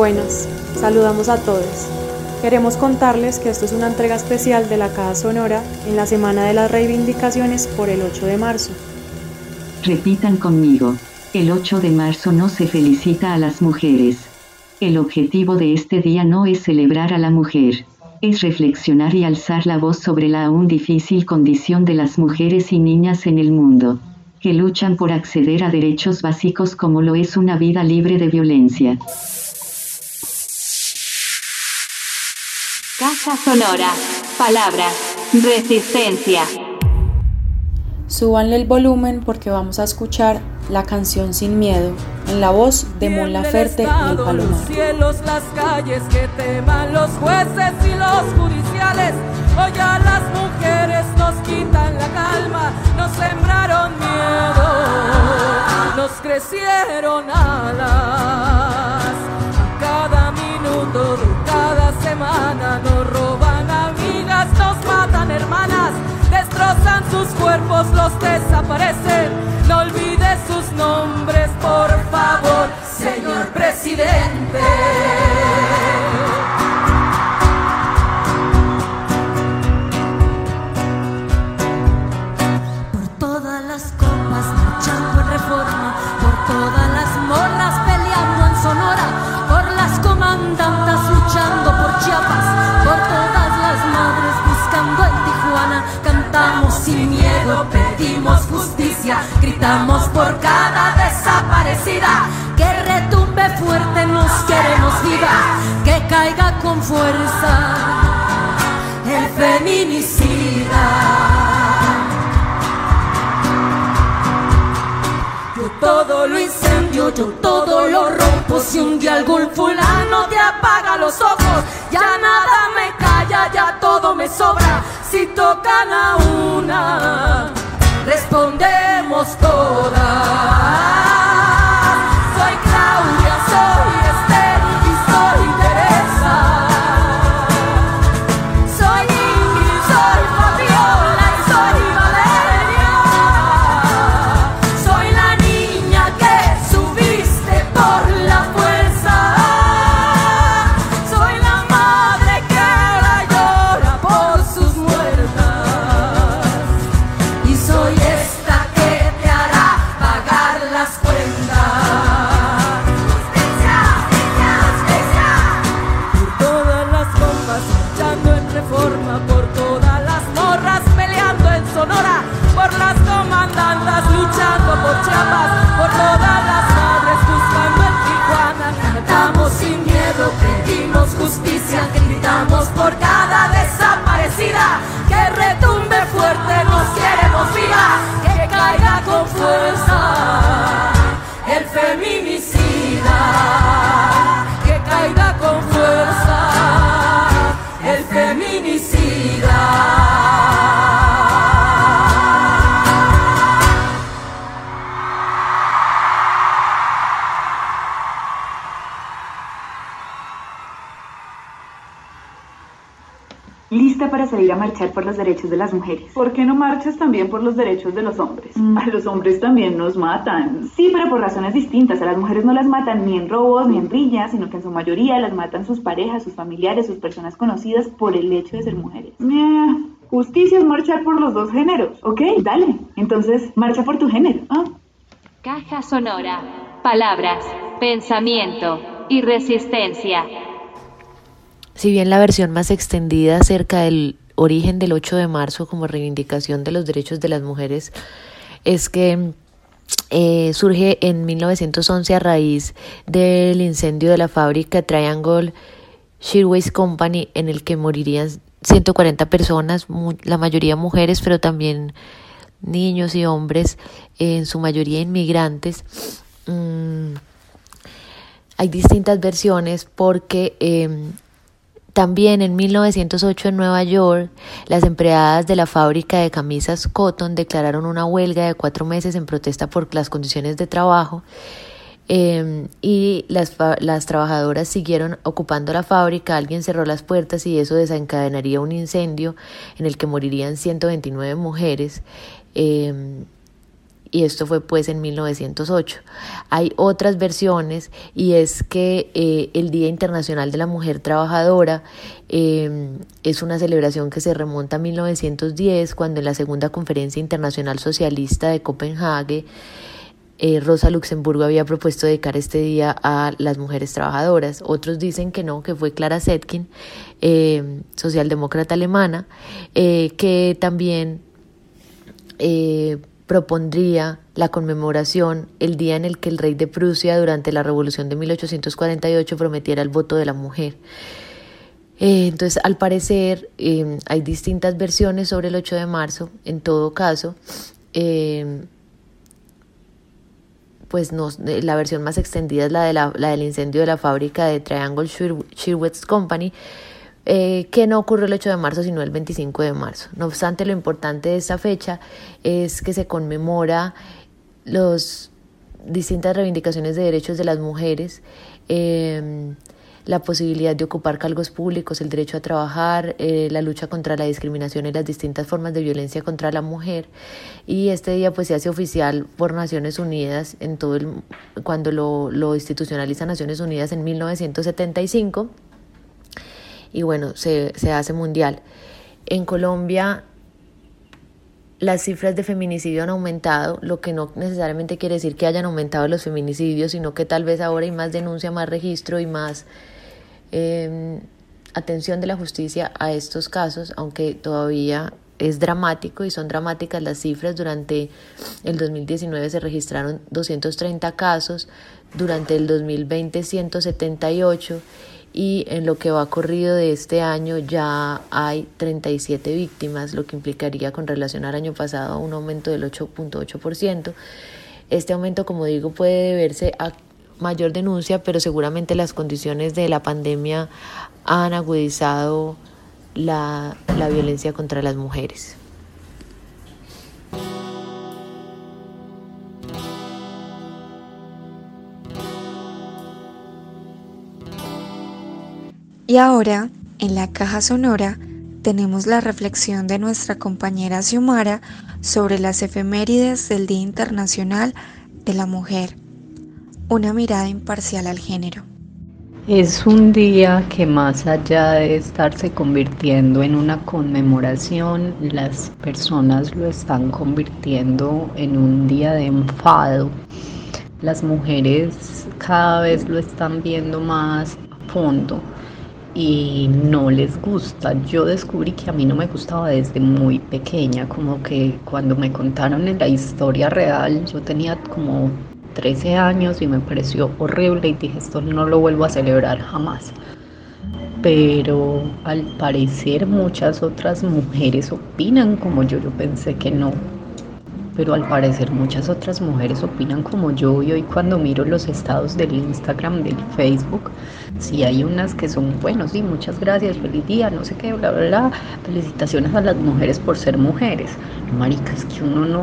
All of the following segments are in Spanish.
Buenas, saludamos a todos. Queremos contarles que esto es una entrega especial de la Caja Sonora en la Semana de las Reivindicaciones por el 8 de marzo. Repitan conmigo, el 8 de marzo no se felicita a las mujeres. El objetivo de este día no es celebrar a la mujer, es reflexionar y alzar la voz sobre la aún difícil condición de las mujeres y niñas en el mundo, que luchan por acceder a derechos básicos como lo es una vida libre de violencia. Casa Sonora. Palabras. Resistencia. Súbanle el volumen porque vamos a escuchar la canción Sin Miedo en la voz de Mon Laferte y el Palomar. Los cielos, las calles que teman los jueces y los judiciales. Hoy a las mujeres nos quitan la calma, nos sembraron miedo, nos crecieron alas. A cada minuto nos roban amigas, nos matan hermanas destrozan sus cuerpos, los desaparecen. No olvides gritamos por cada desaparecida, que retumbe fuerte, nos queremos viva, que caiga con fuerza el feminicida. Yo todo lo incendio, yo todo lo rompo. Si un día algún fulano te apaga los ojos, ya nada me calla, ya todo me sobra. Si tocan a una, respondemos todas. Marchar por los derechos de las mujeres. ¿Por qué no marchas también por los derechos de los hombres? Mm. A los hombres también nos matan. Sí, pero por razones distintas. A las mujeres no las matan ni en robos ni en brillas, sino que en su mayoría las matan sus parejas, sus familiares, sus personas conocidas por el hecho de ser mujeres. Eh, justicia es marchar por los dos géneros. Ok, dale. Entonces, marcha por tu género. Ah. Caja Sonora. Palabras, pensamiento y resistencia. Si bien la versión más extendida acerca del origen del 8 de marzo como reivindicación de los derechos de las mujeres es que eh, surge en 1911 a raíz del incendio de la fábrica Triangle Shirtwaist Company en el que morirían 140 personas, la mayoría mujeres, pero también niños y hombres, en su mayoría inmigrantes. Mm, hay distintas versiones porque em, también en 1908 en Nueva York, las empleadas de la fábrica de camisas Cotton declararon una huelga de cuatro meses en protesta por las condiciones de trabajo eh, y las, las trabajadoras siguieron ocupando la fábrica, alguien cerró las puertas y eso desencadenaría un incendio en el que morirían 129 mujeres. eh, y esto fue pues en 1908. Hay otras versiones y es que eh, el Día Internacional de la Mujer Trabajadora em, es una celebración que se remonta a 1910 cuando en la Segunda Conferencia Internacional Socialista de Copenhague eh, Rosa Luxemburgo había propuesto dedicar este día a las mujeres trabajadoras. Otros dicen que no, que fue Clara Zetkin, em, socialdemócrata alemana, eh, que también propondría la conmemoración el día en el que el rey de Prusia durante la revolución de 1848 prometiera el voto de la mujer. Eh, entonces, al parecer, eh, hay distintas versiones sobre el 8 de marzo. En todo caso, eh, pues no, la versión más extendida es la, de la, la del incendio de la fábrica de Triangle Shearwitz Company, eh, que no ocurrió el 8 de marzo, sino el 25 de marzo. No obstante, lo importante de esta fecha es que se conmemora las distintas reivindicaciones de derechos de las mujeres, em, la posibilidad de ocupar cargos públicos, el derecho a trabajar, eh, la lucha contra la discriminación y las distintas formas de violencia contra la mujer. Y este día pues se hace oficial por Naciones Unidas en todo el, cuando lo, lo institucionaliza Naciones Unidas en 1975 y bueno, se, se hace mundial. En Colombia las cifras de feminicidio han aumentado, lo que no necesariamente quiere decir que hayan aumentado los feminicidios, sino que tal vez ahora hay más denuncia, más registro y más eh, atención de la justicia a estos casos, aunque todavía es dramático y son dramáticas las cifras. Durante el 2019 se registraron 230 casos, durante el 2020 178 y en lo que va corrido de este año ya hay 37 víctimas, lo que implicaría con relación al año pasado un aumento del 8.8%. Este aumento, como digo, puede deberse a mayor denuncia, pero seguramente las condiciones de la pandemia han agudizado la, la violencia contra las mujeres. Y ahora, en la caja sonora, tenemos la reflexión de nuestra compañera Xiomara sobre las efemérides del Día Internacional de la Mujer, una mirada imparcial al género. Es un día que más allá de estarse convirtiendo en una conmemoración, las personas lo están convirtiendo en un día de enfado. Las mujeres cada vez lo están viendo más a fondo y no les gusta. Yo descubrí que a mí no me gustaba desde muy pequeña, como que cuando me contaron en la historia real, yo tenía como 13 años y me pareció horrible y dije esto no lo vuelvo a celebrar jamás. Pero al parecer muchas otras mujeres opinan como yo, yo pensé que no, pero al parecer muchas otras mujeres opinan como yo y hoy cuando miro los estados del Instagram, del Facebook, sí hay unas que son buenos, sí, muchas gracias, feliz día, no sé qué, bla, bla, bla, felicitaciones a las mujeres por ser mujeres. Marica, es que uno no,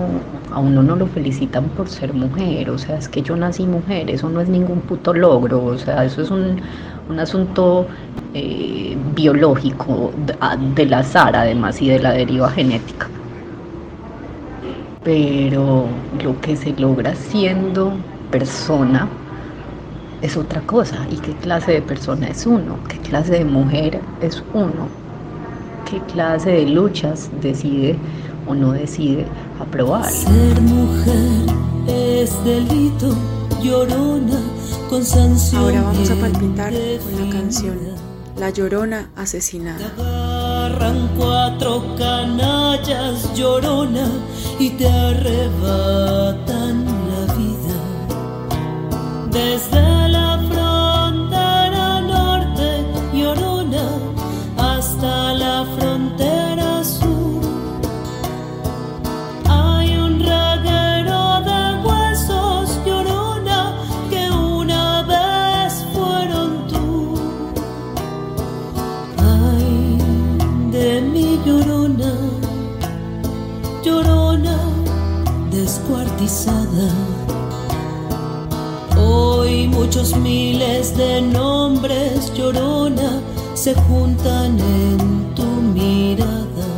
a uno no lo felicitan por ser mujer, o sea, es que yo nací mujer, eso no es ningún puto logro, o sea, eso es un, un asunto eh, biológico del azar además y de la deriva genética pero lo que se logra siendo persona es otra cosa. ¿Y qué clase de persona es uno? ¿Qué clase de mujer es uno? ¿Qué clase de luchas decide o no decide aprobar? Ser mujer es delito, llorona, con sanción. Ahora vamos a palpitar con la canción La Llorona Asesinada. Cuatro canallas, llorona y te arrebatan la vida. Desde Miles de nombres, llorona, se juntan en tu mirada.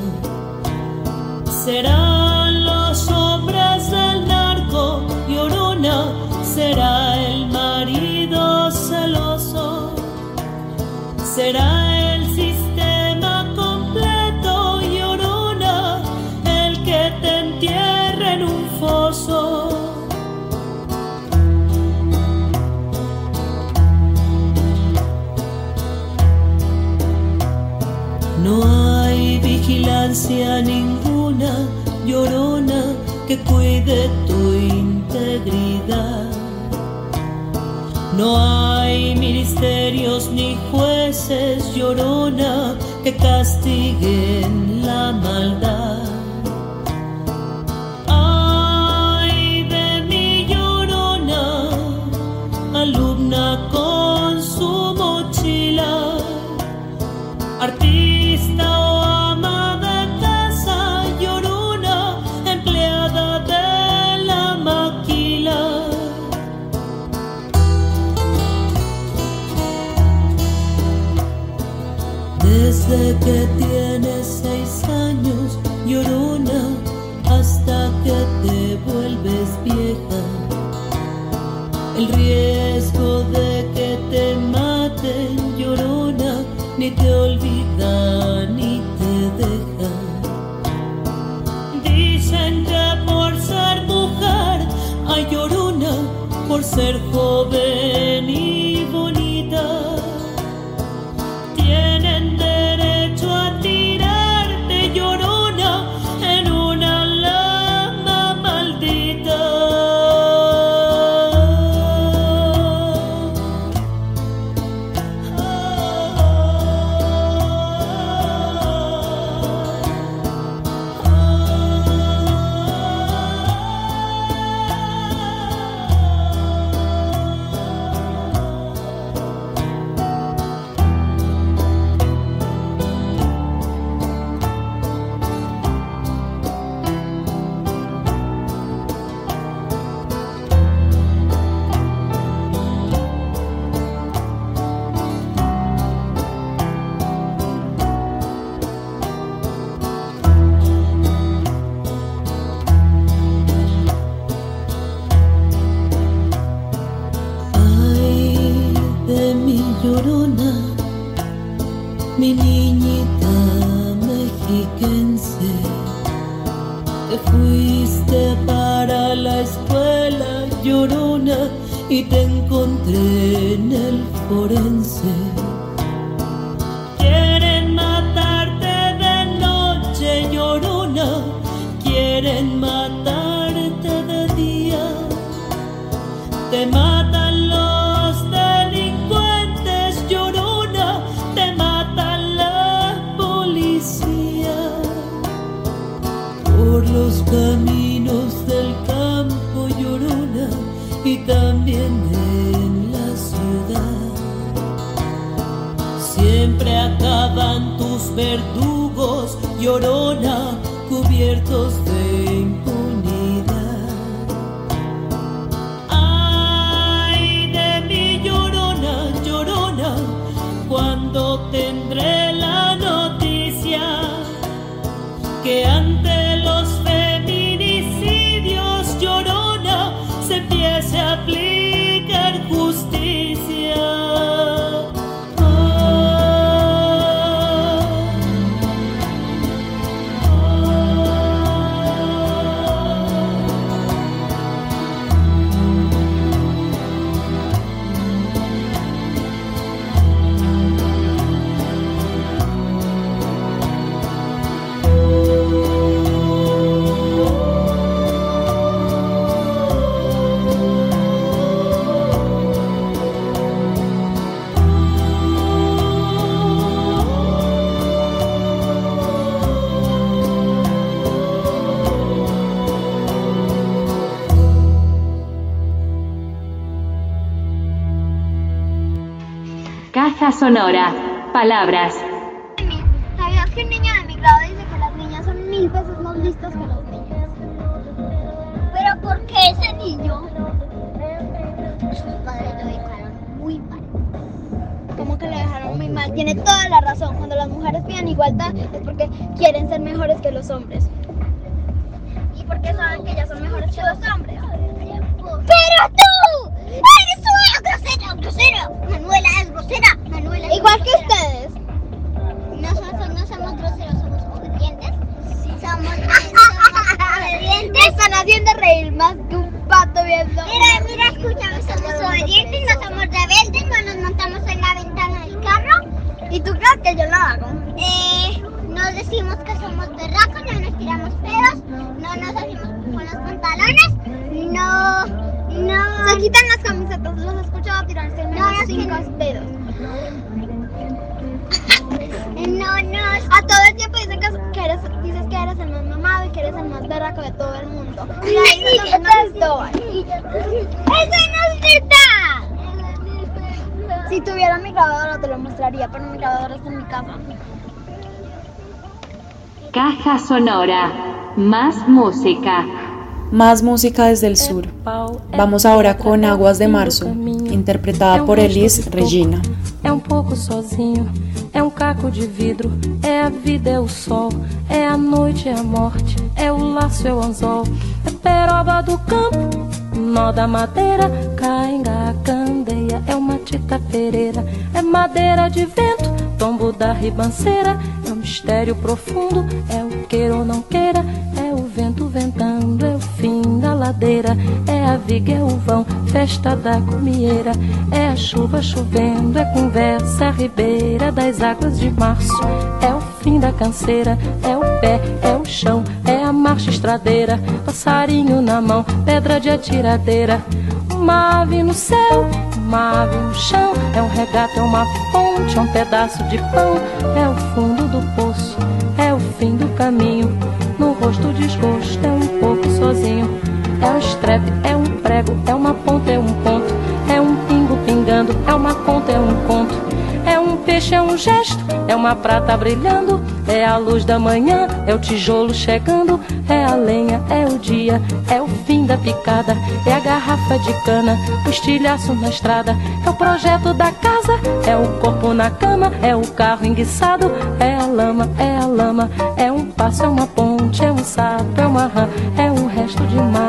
Serán los hombres del narco llorona, será el marido celoso, será ninguna, llorona, que cuide tu integridad. No hay ministerios ni jueces, llorona, que castiguen la maldad. Por llorona, cubiertos de sonora. Palabras. ¿Sabías que un niño de mi grado dice que las niñas son mil veces más listas que los niños? ¿Pero por qué ese niño? Sus padres lo educaron muy mal. ¿Cómo que lo dejaron muy mal? Tiene toda la razón. Cuando las mujeres piden igualdad es porque quieren ser mejores que los hombres. ¿Y porque saben que ellas son mejores que los hombres? ¡Pero tú! ¡Eres grosera! ¡Grosera! Manuela es grosera. Manuela es Igual que ustedes. Nosotros no somos groseros, somos obedientes. Somos, somos obedientes. Me están haciendo reír más que un pato viendo. Mira, mira, escúchame, somos obedientes, no somos rebeldes, no nos montamos en la ventana del carro. ¿Y tú crees que yo lo hago? Eh, no decimos que somos berracos, no nos tiramos pedos, no nos hacemos con los pantalones, no, no. Se quitan las camisetas, los he escuchado tirarse No, unos no, cinco sí. pedos. No, no. A todo el tiempo dicen que, que eres, dices que eres el más mamado y que eres el más berraco de todo el mundo. Mira, ahí no te Cristóbal. ¡Eso no es verdad! Si tuviera mi grabadora te lo mostraría, pero mi grabadora está en mi casa. Caja sonora. Más música. Más música desde el sur. Vamos ahora con Aguas de Marzo, interpretada por Elis Regina. É um pouco sozinho, é um caco de vidro, é a vida, é o sol, é a noite, é a morte, é o laço, é o anzol, é peroba do campo, nó da madeira, cainga, candeia, é uma tita pereira, é madeira de vento, tombo da ribanceira, é um mistério profundo, é o queira ou não queira, ladeira, é a viga, é o vão, festa da comieira, é a chuva chovendo, é conversa ribeira das águas de março, é o fim da canseira, é o pé, é o chão, é a marcha estradeira, passarinho na mão, pedra de atiradeira, uma ave no céu, uma ave no chão, é um regato, é uma fonte, é um pedaço de pão, é o fundo do poço, é o fim do caminho, no rosto desgosto, é um pouco sozinho, é um estrepe, é um prego, é uma ponta, é um ponto, é um pingo pingando, é uma conta, é um conto, é um peixe, é um gesto, é uma prata brilhando, é a luz da manhã, é o tijolo chegando, é a lenha, é o dia, é o fim da picada, é a garrafa de cana, o estilhaço na estrada, é o projeto da casa, é o corpo na cama, é o carro enguiçado, é a lama, é a lama, é um passo, é uma ponte, é um sapo, é uma rã, é um resto de luz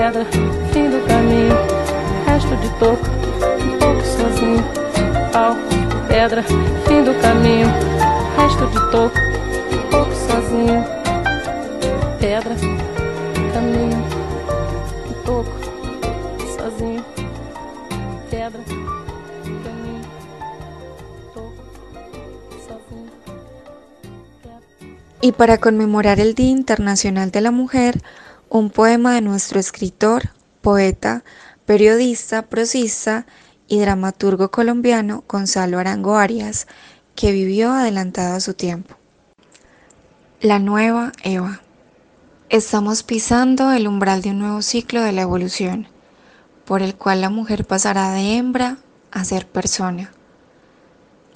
pedra, fim do caminho, resto de toco, um pouco sozinho, pau, pedra, fim do caminho, resto de toco, um pouco sozinho, pedra, caminho, um toco, sozinho, pedra, caminho, toco, sozinho, pedra. Y para conmemorar el Día Internacional de la Mujer, un poema de nuestro escritor, poeta, periodista, prosista y dramaturgo colombiano Gonzalo Arango Arias, que vivió adelantado a su tiempo. La nueva Eva. Estamos pisando el umbral de un nuevo ciclo de la evolución, por el cual la mujer pasará de hembra a ser persona.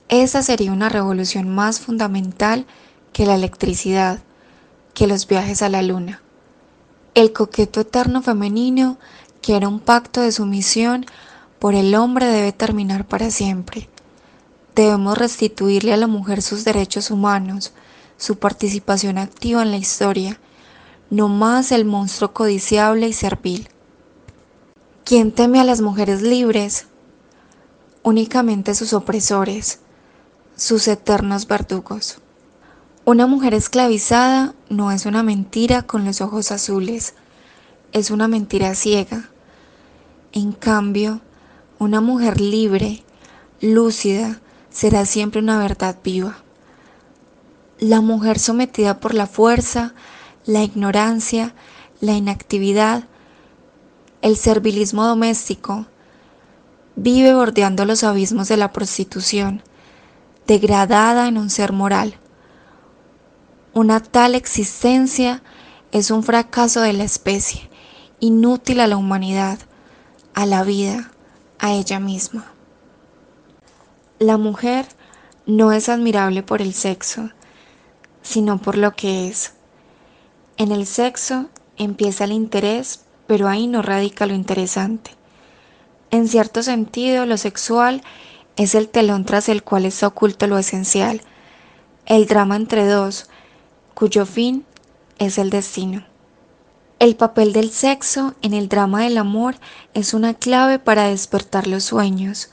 Esa sería una revolución más fundamental que la electricidad, que los viajes a la luna. El coqueto eterno femenino, que era un pacto de sumisión, por el hombre debe terminar para siempre. Debemos restituirle a la mujer sus derechos humanos, su participación activa en la historia, no más el monstruo codiciable y servil. ¿Quién teme a las mujeres libres? Únicamente sus opresores, sus eternos verdugos. Una mujer esclavizada no es una mentira con los ojos azules, es una mentira ciega. En cambio, una mujer libre, lúcida, será siempre una verdad viva. La mujer sometida por la fuerza, la ignorancia, la inactividad, el servilismo doméstico, vive bordeando los abismos de la prostitución, degradada en un ser moral. Una tal existencia es un fracaso de la especie, inútil a la humanidad, a la vida, a ella misma. La mujer no es admirable por el sexo, sino por lo que es. En el sexo empieza el interés, pero ahí no radica lo interesante. En cierto sentido, lo sexual es el telón tras el cual está oculto lo esencial, el drama entre dos, cuyo fin es el destino. El papel del sexo en el drama del amor es una clave para despertar los sueños,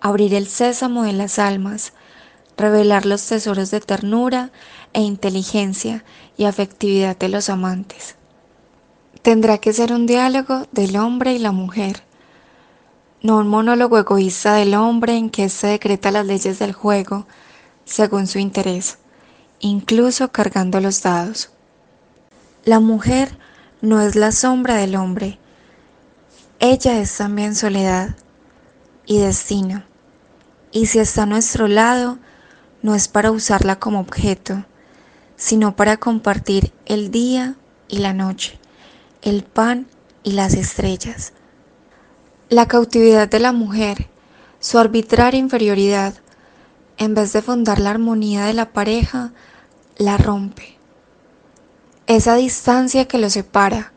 abrir el sésamo de las almas, revelar los tesoros de ternura e inteligencia y afectividad de los amantes. Tendrá que ser un diálogo del hombre y la mujer, no un monólogo egoísta del hombre en que se decreta las leyes del juego según su interés, incluso cargando los dados. La mujer no es la sombra del hombre, ella es también soledad y destino, y si está a nuestro lado, no es para usarla como objeto, sino para compartir el día y la noche, el pan y las estrellas. La cautividad de la mujer, su arbitraria inferioridad, en vez de fundar la armonía de la pareja, la rompe. Esa distancia que lo separa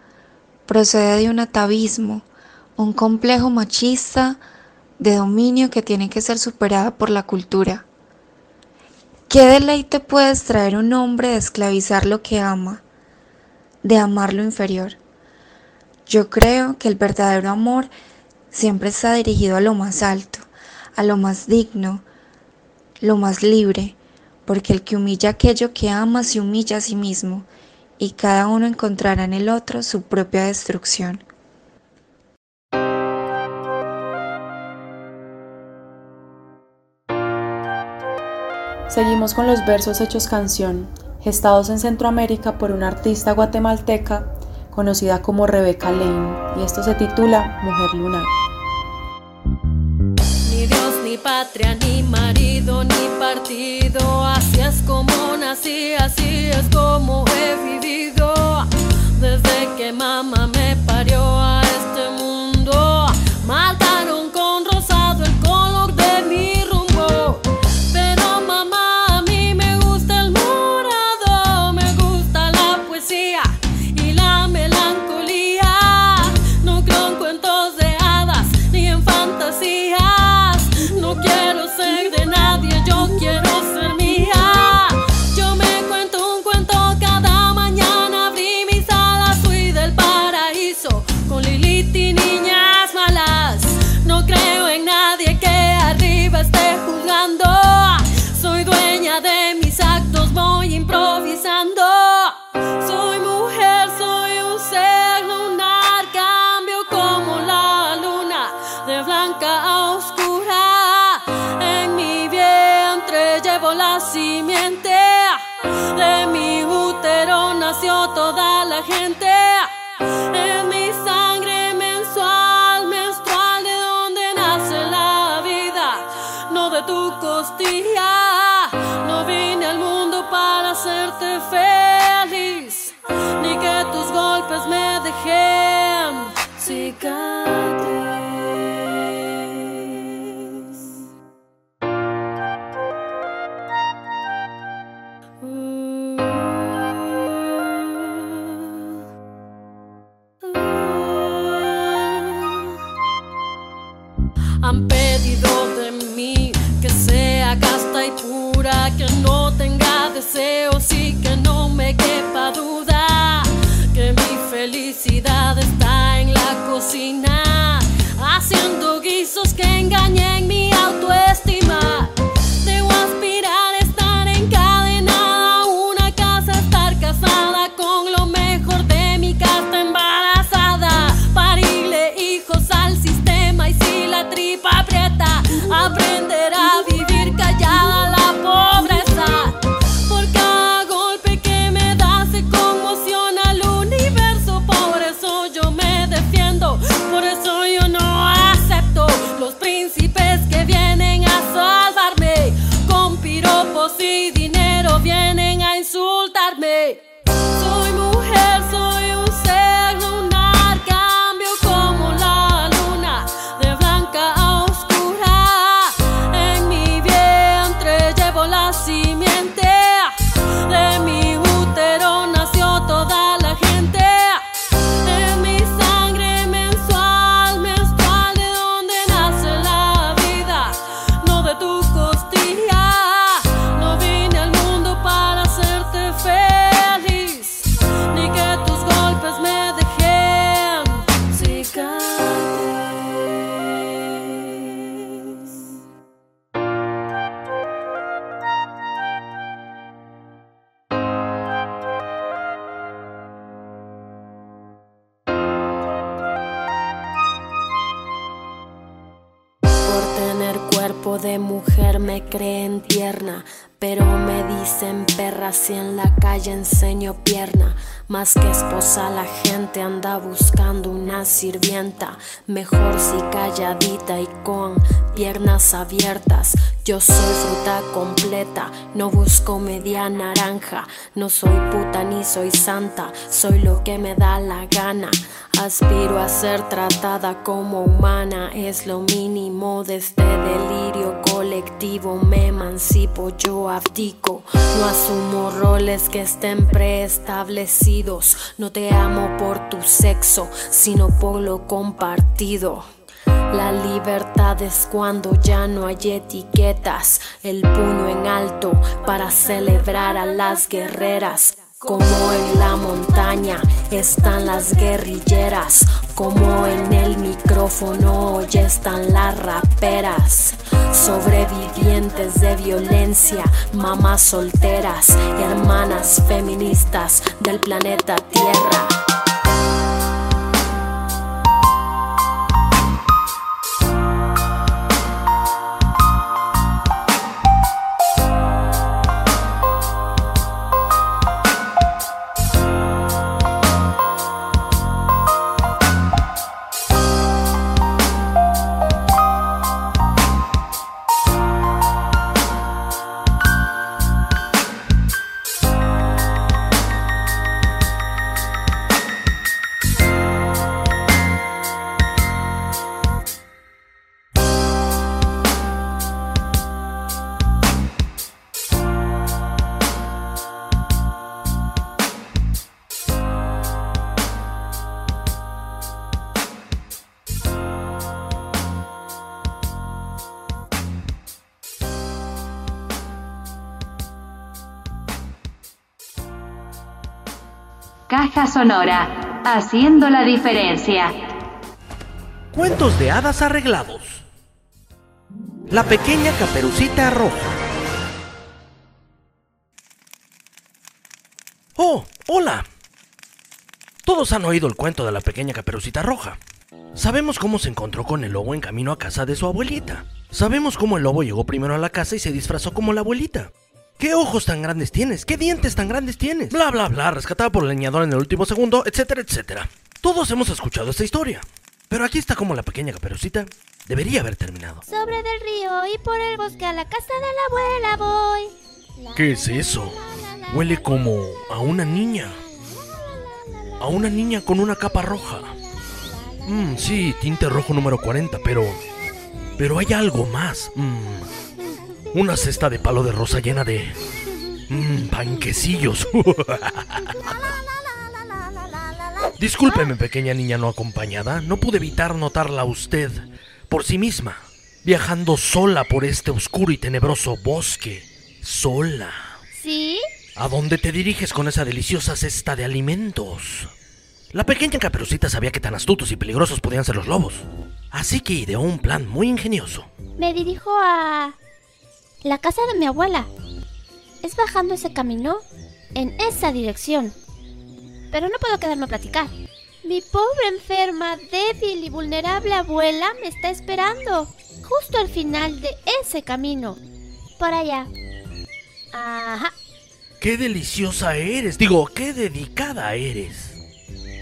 procede de un atavismo, un complejo machista de dominio que tiene que ser superada por la cultura. ¿Qué deleite puede extraer un hombre de esclavizar lo que ama, de amar lo inferior? Yo creo que el verdadero amor siempre está dirigido a lo más alto, a lo más digno, lo más libre, porque el que humilla aquello que ama se humilla a sí mismo, y cada uno encontrará en el otro su propia destrucción. Seguimos con los versos hechos canción, gestados en Centroamérica por una artista guatemalteca conocida como Rebeca Lane, y esto se titula Mujer Lunar. Patria, ni marido, ni partido, así es como nací, así es como he vivido, desde que mamá me parió nació toda la gente. Pero me dicen perra si en la calle enseño pierna. Más que esposa la gente anda buscando una sirvienta, mejor si calladita y con piernas abiertas. Yo soy fruta completa, no busco media naranja, no soy puta ni soy santa, soy lo que me da la gana. Aspiro a ser tratada como humana, es lo mínimo de este delirio colectivo. Me emancipo, yo abdico, no asumo roles que estén preestablecidos. No te amo por tu sexo, sino por lo compartido. La libertad es cuando ya no hay etiquetas, el puño en alto para celebrar a las guerreras. Como en la montaña están las guerrilleras, como en el micrófono ya están las raperas. Sobrevivientes de violencia, mamás solteras, hermanas feministas del planeta Tierra. Sonora, haciendo la diferencia. Cuentos de hadas arreglados. La pequeña caperucita roja. Oh, hola. Todos han oído el cuento de la pequeña caperucita roja. Sabemos cómo se encontró con el lobo en camino a casa de su abuelita. Sabemos cómo el lobo llegó primero a la casa y se disfrazó como la abuelita. ¿Qué ojos tan grandes tienes? ¿Qué dientes tan grandes tienes? Bla, bla, bla, rescatada por el leñador en el último segundo, etcétera, etcétera. Todos hemos escuchado esta historia. Pero aquí está como la pequeña caperucita debería haber terminado. Sobre del río y por el bosque a la casa de la abuela voy. ¿Qué es eso? Huele como a una niña. A una niña con una capa roja. Mmm, sí, tinte rojo número 40, pero... Pero hay algo más. Mmm. Una cesta de palo de rosa llena de... Mmm, panquecillos. Discúlpeme, pequeña niña no acompañada. No pude evitar notarla a usted por sí misma, viajando sola por este oscuro y tenebroso bosque. Sola. ¿Sí? ¿A dónde te diriges con esa deliciosa cesta de alimentos? La pequeña caperucita sabía que tan astutos y peligrosos podían ser los lobos. Así que ideó un plan muy ingenioso. Me dirijo a la casa de mi abuela. Es bajando ese camino en esa dirección. Pero no puedo quedarme a platicar. Mi pobre enferma, débil y vulnerable abuela me está esperando. Justo al final de ese camino. Por allá. Ajá. ¡Qué deliciosa eres! Digo, qué dedicada eres.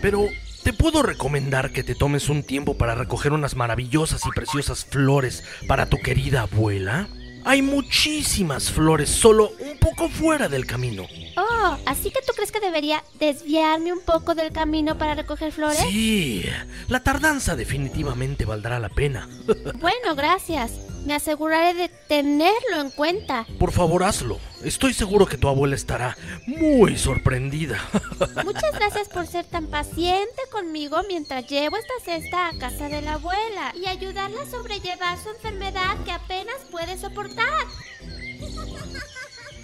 Pero, ¿te puedo recomendar que te tomes un tiempo para recoger unas maravillosas y preciosas flores para tu querida abuela? Hay muchísimas flores solo un poco fuera del camino. Oh, así que tú crees que debería desviarme un poco del camino para recoger flores? Sí, la tardanza definitivamente valdrá la pena. Bueno, gracias. Me aseguraré de tenerlo en cuenta. Por favor, hazlo. Estoy seguro que tu abuela estará muy sorprendida. Muchas gracias por ser tan paciente conmigo mientras llevo esta cesta a casa de la abuela y ayudarla a sobrellevar su enfermedad que apenas puede soportar.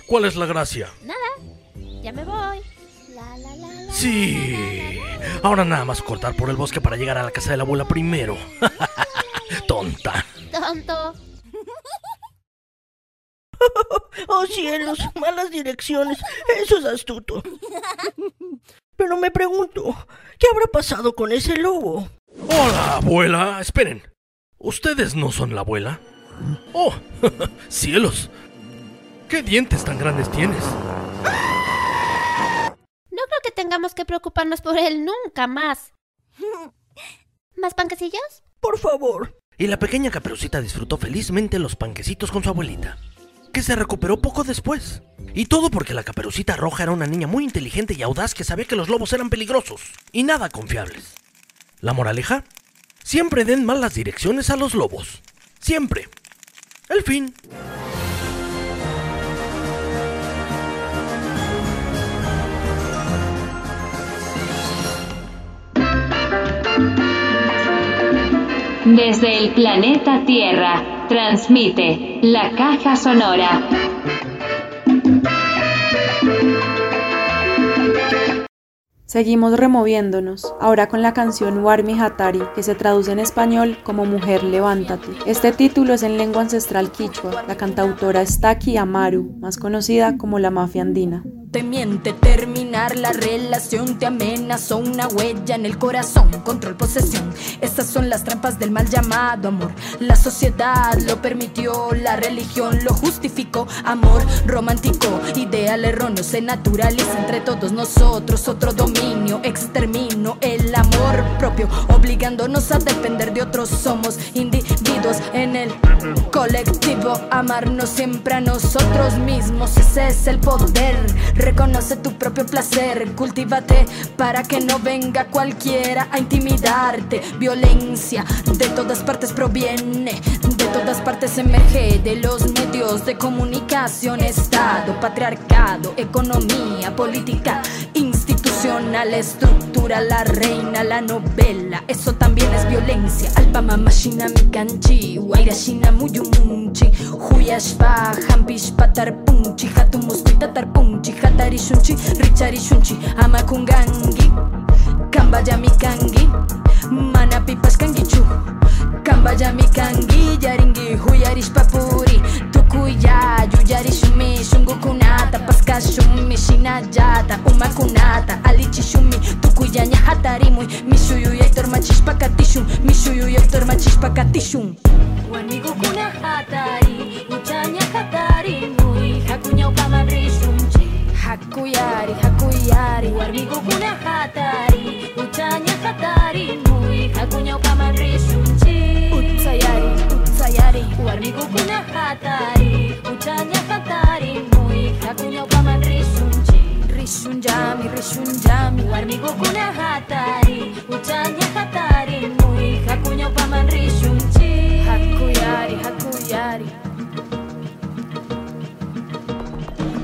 ¿Cuál es la gracia? Nada, ya me voy. La, la, la, la, Sí. Ahora nada más cortar por el bosque para llegar a la casa de la abuela primero. Tonta. Tonto. Oh cielos, malas direcciones. Eso es astuto. Pero me pregunto, ¿qué habrá pasado con ese lobo? Hola, abuela. Esperen. ¿Ustedes no son la abuela? ¡Oh! ¡Cielos! ¿Qué dientes tan grandes tienes? No creo que tengamos que preocuparnos por él nunca más. ¿Más panquecillos? Por favor. Y la pequeña caperucita disfrutó felizmente los panquecitos con su abuelita, que se recuperó poco después. Y todo porque la caperucita roja era una niña muy inteligente y audaz que sabía que los lobos eran peligrosos y nada confiables. ¿La moraleja? Siempre den malas direcciones a los lobos. Siempre. El fin. Desde el planeta Tierra, transmite la caja sonora. Seguimos removiéndonos, ahora con la canción Warmi Hatari, que se traduce en español como Mujer Levántate. Este título es en lengua ancestral quichua. La cantautora es Taki Amaru, más conocida como la mafia andina. Te miente terminar la relación, te amenazó una huella en el corazón, control, posesión. Estas son las trampas del mal llamado amor. La sociedad lo permitió, la religión lo justificó. Amor romántico, ideal erróneo, se naturaliza entre todos nosotros. Otro dominio, extermino el amor propio, obligándonos a depender de otros. Somos individuos en el colectivo, amarnos siempre a nosotros mismos. Ese es el poder. Reconoce tu propio placer, cultívate para que no venga cualquiera a intimidarte. Violencia de todas partes proviene, de todas partes emerge, de los medios de comunicación, Estado, patriarcado, economía, política, institucional, estructura, la reina, la novela. Eso también es violencia. Alpa mamashina mikanchi, wairashina muyumunchi, huyashpa, hampish patar punchi, hatumuskuita tar punchi, hatari shunchi, richari shunchi, amakungangi, kambaya mikangi, mana pipas kangichu, kambaya mikangi, yaringi, huyarish papuri, kuya yuyari shumi shungukunata paska shumi Uma kunata, alichi shumi tukuyaña hatarimui mishuyuyaytor machishpakatishun mishuyuyaytor machishpakatishun wanigukuna hatari uchaña hatarimui jakuñawpama rishunchi hakuyari hakuyari. Warmigukuna hatari uchaña hatarimui jakuñawpama rishun hatari, hatari hakunya hatari, hatari hakunya. Hakuyari, hakuyari.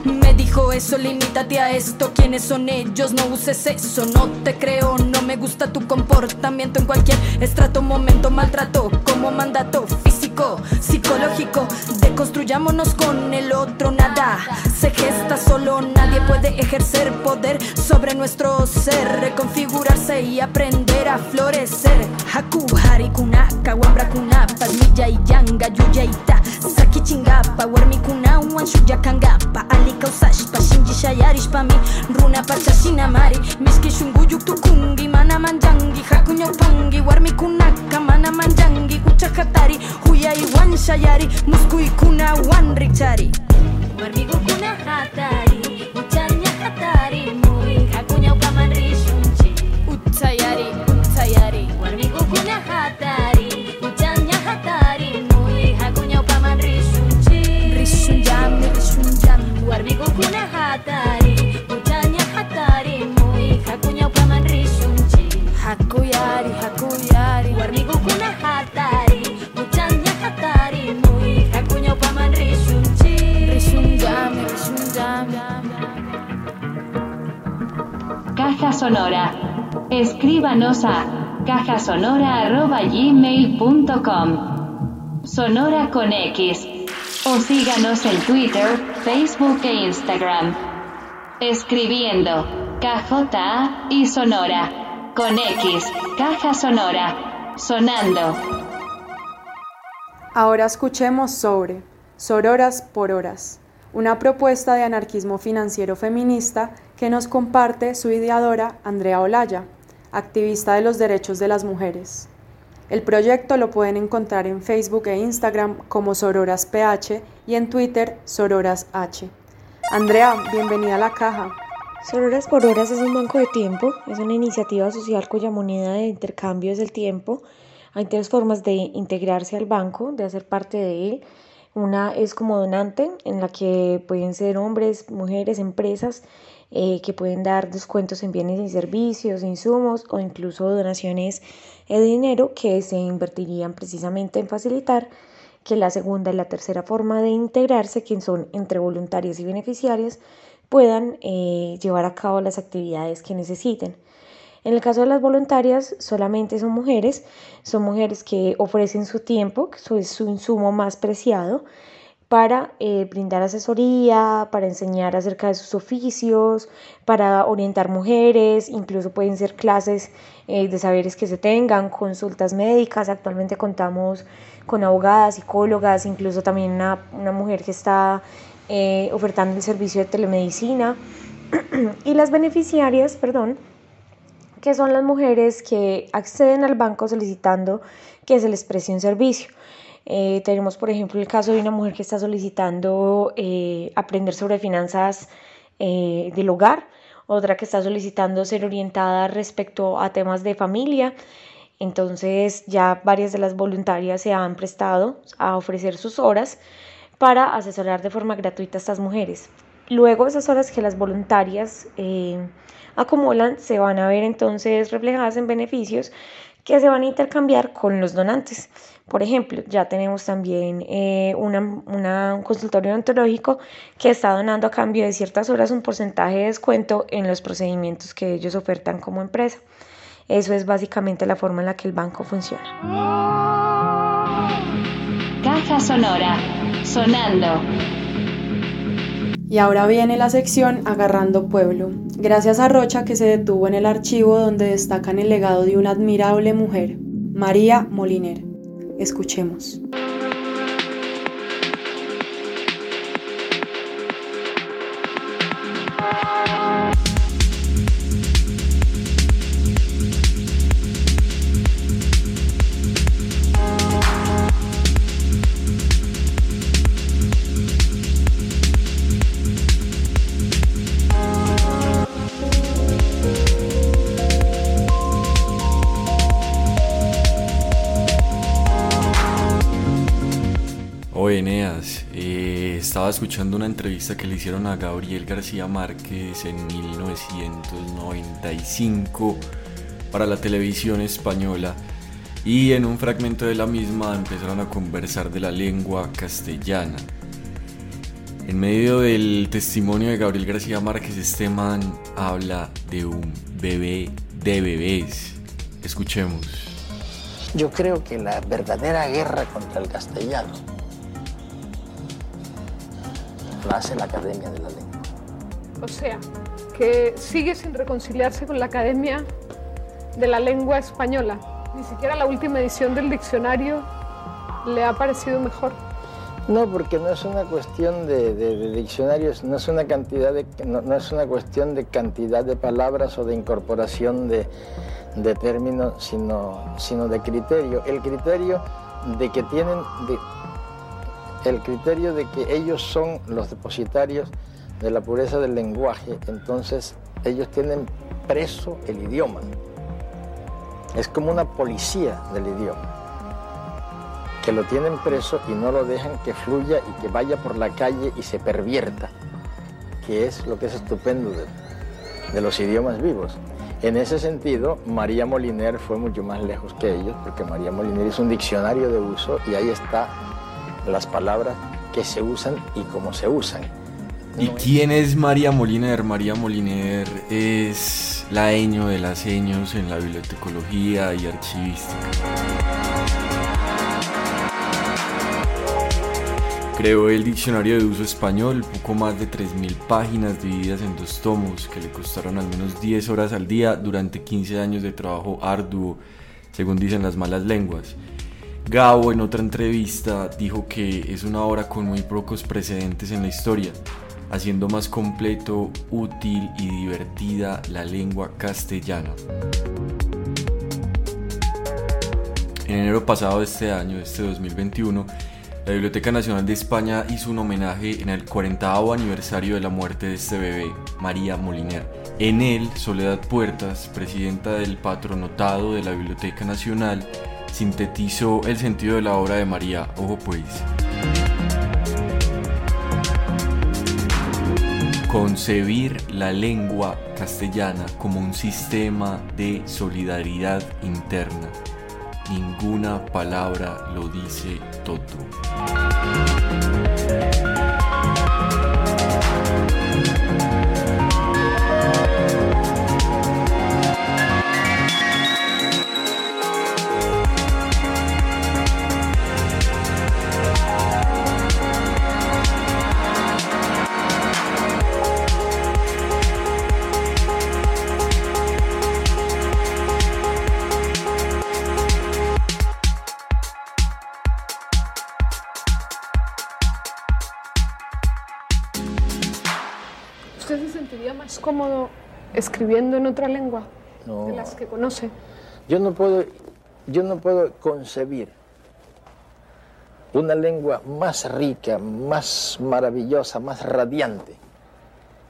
Me dijo eso, limítate a esto. ¿Quiénes son ellos? No uses eso. No te creo, no me gusta tu comportamiento en cualquier estrato, momento, maltrato como mandato físico, psicológico. Deconstruyámonos con el otro, nada se gesta solo. Nadie puede ejercer poder sobre nuestro ser, reconfigurarse y aprender a florecer. Haku, harikunaka, wambrakunapa, milla y yanga, yuyaita, saki chingapa, warmikuna, wanshuya kangapa, alika usashpa, shinji shayarishpa mi, runa pachashina mari, miski shunguyuk tukungi, mana manjangi, hakunya pangi, warmikunaka, mana manjangi, kuchakatari, huyai wan shayari, muskui kuna wan richari. Warmigu kuna hatari, uchanya hatari, muy, hakunya upaman rishunchi. Utsayari, utsayari, warmigu kuna hatari, uchanya hatari, muy, hakunya upaman rishunchi. Rishunjami, rishunjami, warmigu kuna hatari, Caja Sonora. Escríbanos a cajasonora.gmail.com Sonora con X. O síganos en Twitter, Facebook e Instagram. Escribiendo KJA y Sonora. Con X. Caja Sonora. Sonando. Ahora escuchemos sobre Sororas por Horas, una propuesta de anarquismo financiero feminista que nos comparte su ideadora Andrea Olaya, activista de los derechos de las mujeres. El proyecto lo pueden encontrar en Facebook e Instagram como Sororas PH y en Twitter Sororas H. Andrea, bienvenida a la caja. Sororas por Horas es un banco de tiempo, es una iniciativa social cuya moneda de intercambio es el tiempo. Hay tres formas de integrarse al banco, de hacer parte de él. Una es como donante, en la que pueden ser hombres, mujeres, empresas eh, que pueden dar descuentos en bienes y servicios, insumos o incluso donaciones de dinero que se invertirían precisamente en facilitar que la segunda y la tercera forma de integrarse, que son entre voluntarios y beneficiarios, puedan eh, llevar a cabo las actividades que necesiten. En el caso de las voluntarias, solamente son mujeres, son mujeres que ofrecen su tiempo, que es su insumo más preciado, para eh, brindar asesoría, para enseñar acerca de sus oficios, para orientar mujeres, incluso pueden ser clases eh, de saberes que se tengan, consultas médicas. Actualmente contamos con abogadas, psicólogas, incluso también una, una mujer que está eh, ofertando el servicio de telemedicina. y las beneficiarias, perdón, que son las mujeres que acceden al banco solicitando que se les preste un servicio. Eh, tenemos, por ejemplo, el caso de una mujer que está solicitando eh, aprender sobre finanzas del hogar, otra que está solicitando ser orientada respecto a temas de familia. Entonces ya varias de las voluntarias se han prestado a ofrecer sus horas para asesorar de forma gratuita a estas mujeres. Luego esas horas que las voluntarias eh, acumulan se van a ver entonces reflejadas en beneficios que se van a intercambiar con los donantes. Por ejemplo, ya tenemos también eh, una, un consultorio ontológico que está donando a cambio de ciertas horas un porcentaje de descuento en los procedimientos que ellos ofertan como empresa. Eso es básicamente la forma en la que el banco funciona. Caja Sonora sonando. Y ahora viene la sección Agarrando Pueblo, gracias a Rocha que se detuvo en el archivo donde destacan el legado de una admirable mujer, María Moliner. Escuchemos. Escuchando una entrevista que le hicieron a Gabriel García Márquez en 1995 para la televisión española y en un fragmento de la misma empezaron a conversar de la lengua castellana. En medio del testimonio de Gabriel García Márquez, este man habla de un bebé de bebés. Escuchemos. Yo creo que la verdadera guerra contra el castellano hace la Academia de la Lengua. O sea, que sigue sin reconciliarse con la Academia de la Lengua Española. Ni siquiera la última edición del diccionario le ha parecido mejor. No, porque no es una cuestión de, diccionarios, no es una cantidad de, no, es una cuestión de cantidad de palabras o de incorporación de, términos, sino, sino de criterio. El criterio de que tienen, el criterio de que ellos son los depositarios de la pureza del lenguaje, entonces ellos tienen preso el idioma. Es como una policía del idioma, que lo tienen preso y no lo dejan que fluya y que vaya por la calle y se pervierta, que es lo que es estupendo de, los idiomas vivos. En ese sentido, María Moliner fue mucho más lejos que ellos, porque María Moliner es un diccionario de uso y ahí está las palabras que se usan y cómo se usan. ¿Y quién es María Moliner? María Moliner es la eño de las eños en la bibliotecología y archivística. Creó el diccionario de uso español, poco más de 3.000 páginas divididas en dos tomos que le costaron al menos 10 horas al día durante 15 años de trabajo arduo, según dicen las malas lenguas. Gabo en otra entrevista dijo que es una obra con muy pocos precedentes en la historia, haciendo más completo, útil y divertida la lengua castellana. En enero pasado de este año, este 2021, la Biblioteca Nacional de España hizo un homenaje en el 40 aniversario de la muerte de este bebé, María Moliner. En él, Soledad Puertas, presidenta del patronotado de la Biblioteca Nacional, sintetizó el sentido de la obra de María. Ojo pues. Concebir la lengua castellana como un sistema de solidaridad interna. Ninguna palabra lo dice todo. Escribiendo en otra lengua No. de las que conoce? Yo no puedo, yo no puedo concebir una lengua más rica, más maravillosa, más radiante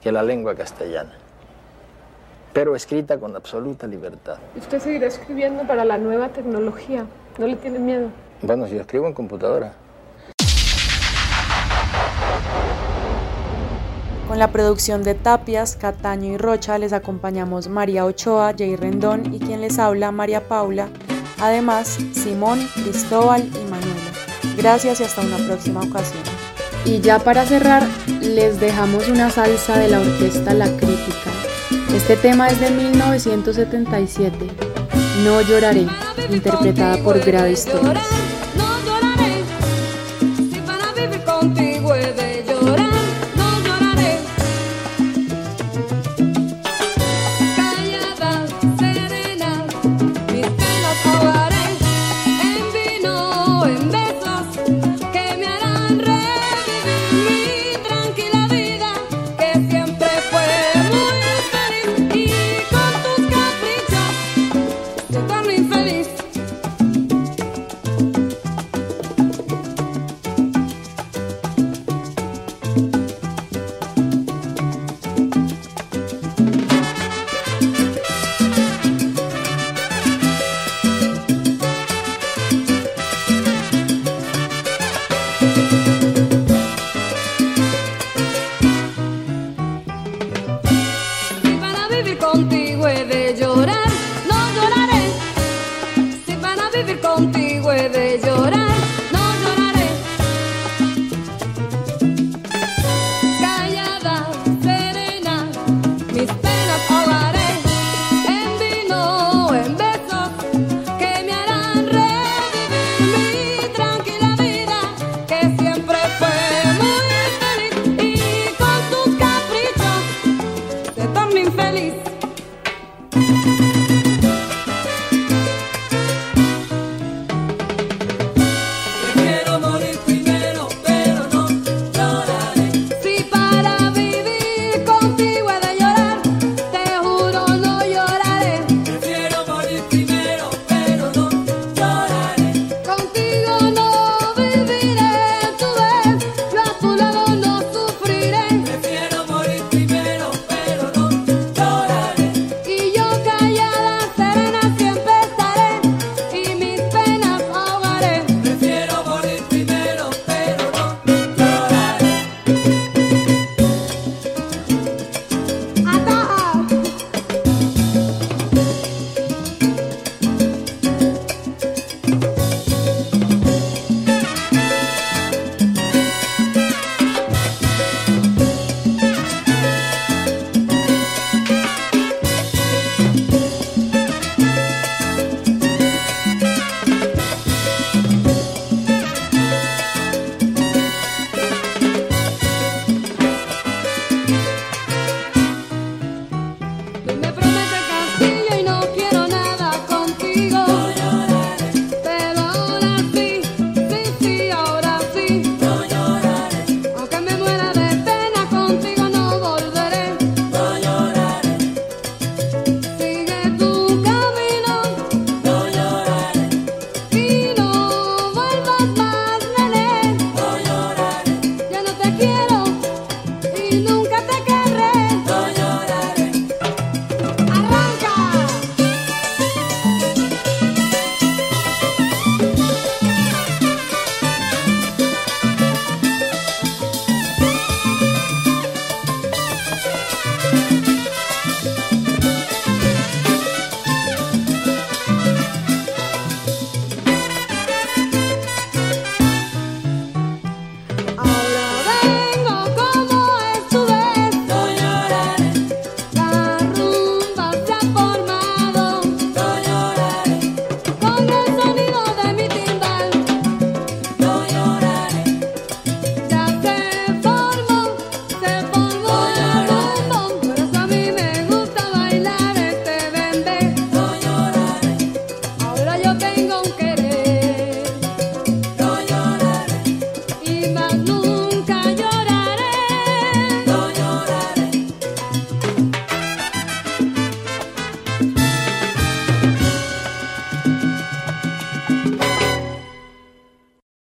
que la lengua castellana, pero escrita con absoluta libertad. ¿Y usted seguirá escribiendo para la nueva tecnología? ¿No le tiene miedo? Bueno, si yo escribo en computadora. Con la producción de Tapias, Cataño y Rocha les acompañamos María Ochoa, Jay Rendón y quien les habla María Paula, además Simón, Cristóbal y Manuela. Gracias y hasta una próxima ocasión. Y ya para cerrar, les dejamos una salsa de la orquesta La Crítica. Este tema es de 1977, No lloraré, interpretada por Gladys Torres.